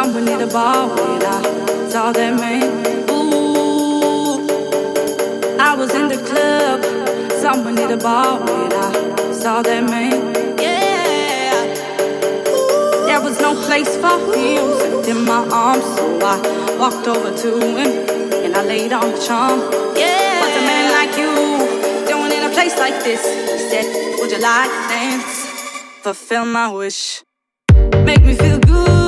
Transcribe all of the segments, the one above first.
In the bar when I saw that man. Ooh. I was in the club. somebody the bar when I saw that man. Yeah. There was no place for except in my arms, so I walked over to him and I laid on the charm. Yeah, what's a man like you doing in a place like this? He said, Would you like to dance? Fulfill my wish. Make me feel good,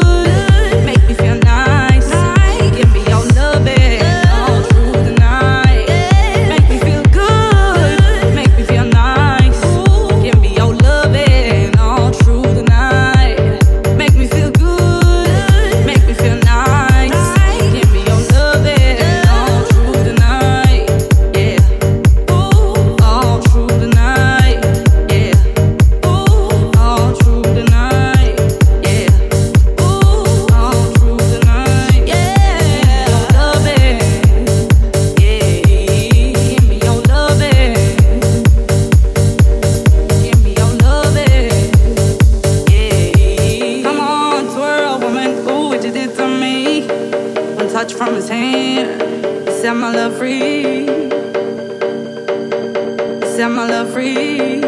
Set my love free.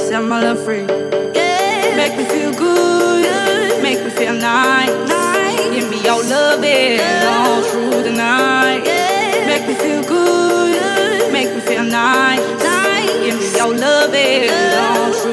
Set my love free. Yeah. Make me feel good. Make me feel nice. Give me your loving all through the night. Yeah. Make me feel good. Make me feel nice. Give me your loving all through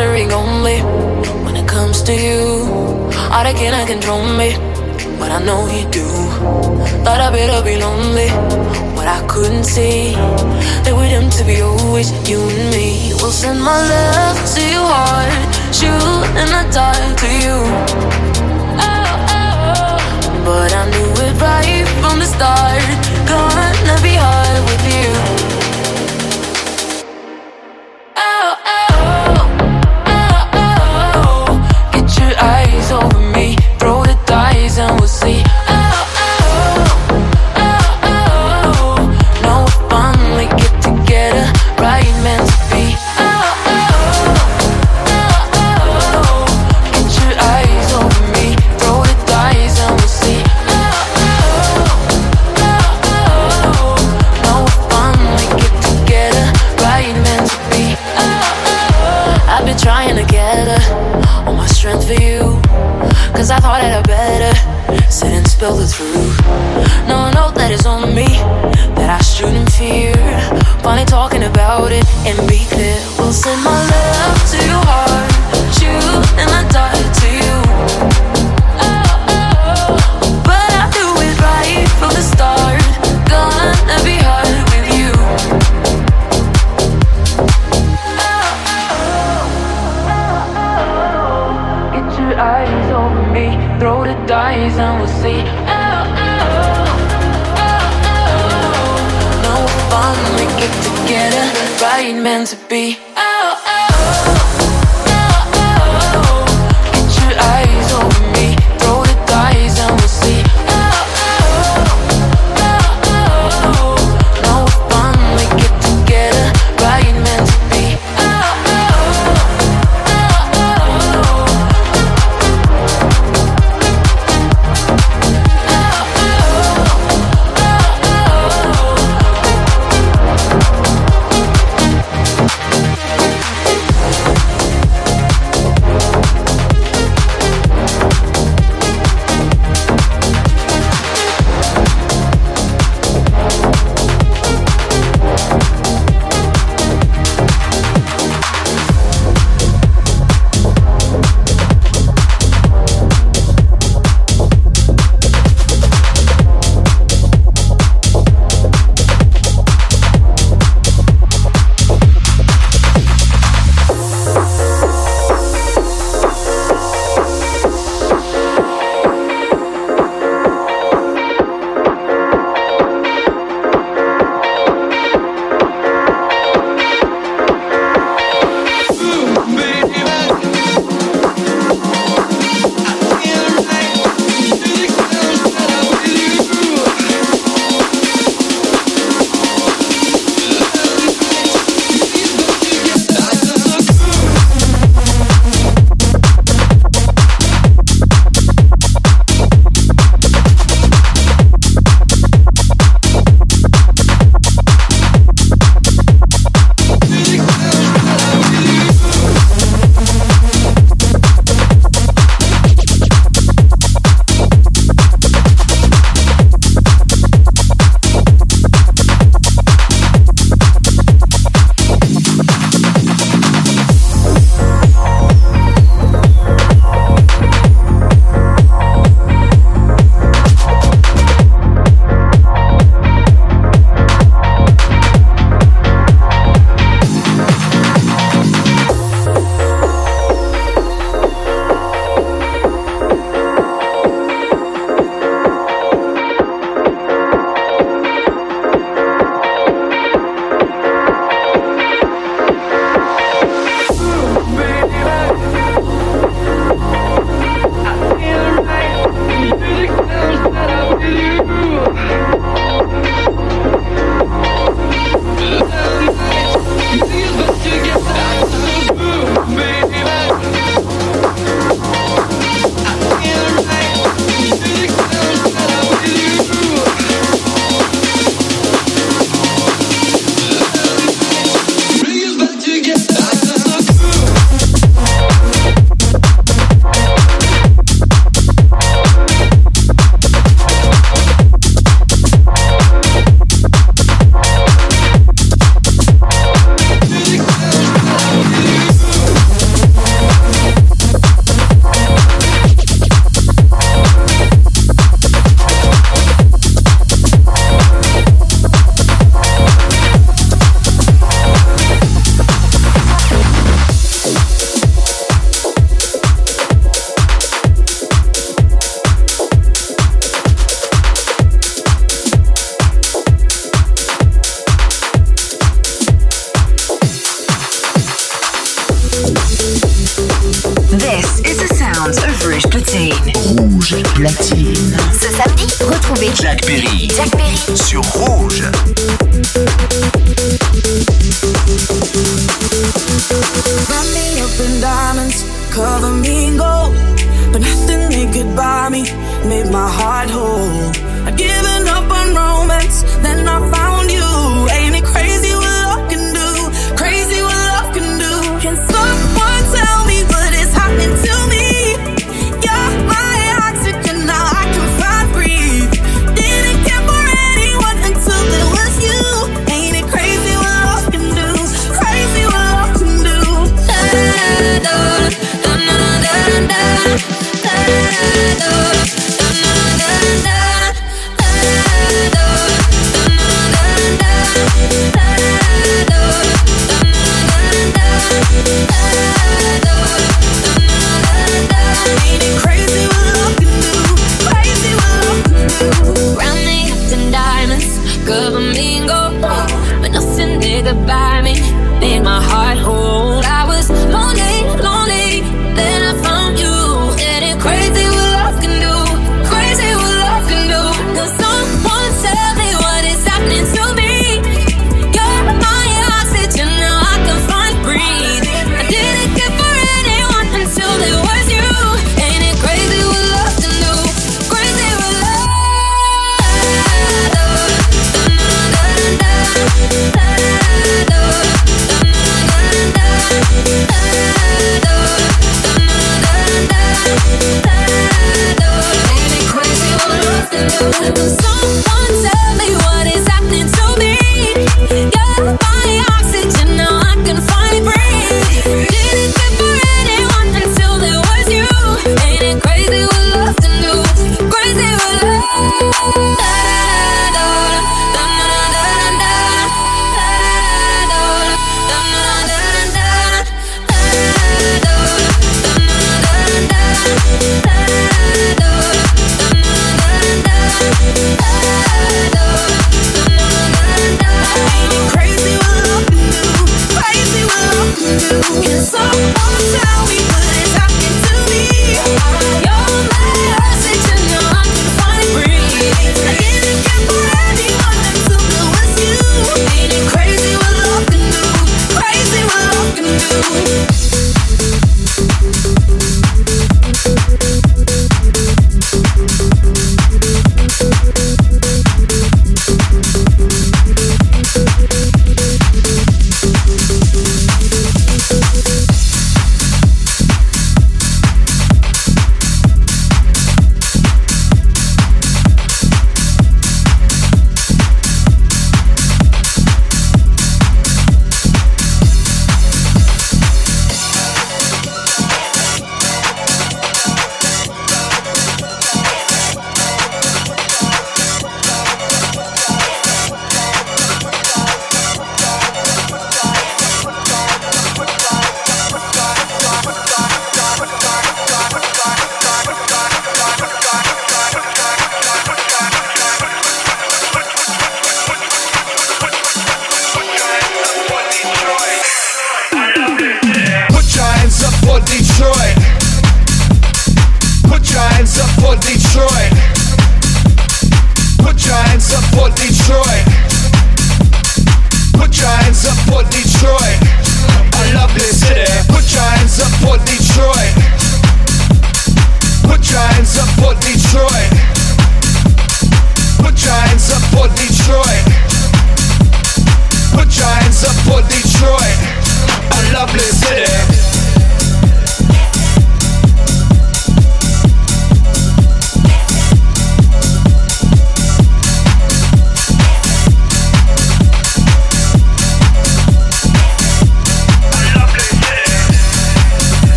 Only when it comes to you. All that cannot control me, but I know you do. Thought I better be lonely, but I couldn't see that we're doomed to be always you and me. We'll send my love to your heart, shoot in the dark to you. But I knew it right from the start. Gonna be hard with you. silence over me. Throw the dice and we'll see. Oh, oh, oh, oh, oh. No fun, we get together. Right meant to be.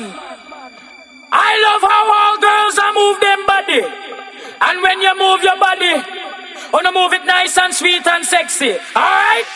man. I love how all girls are move them body. And when you move your body, oh, wanna move it nice and sweet and sexy. Alright?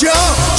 加。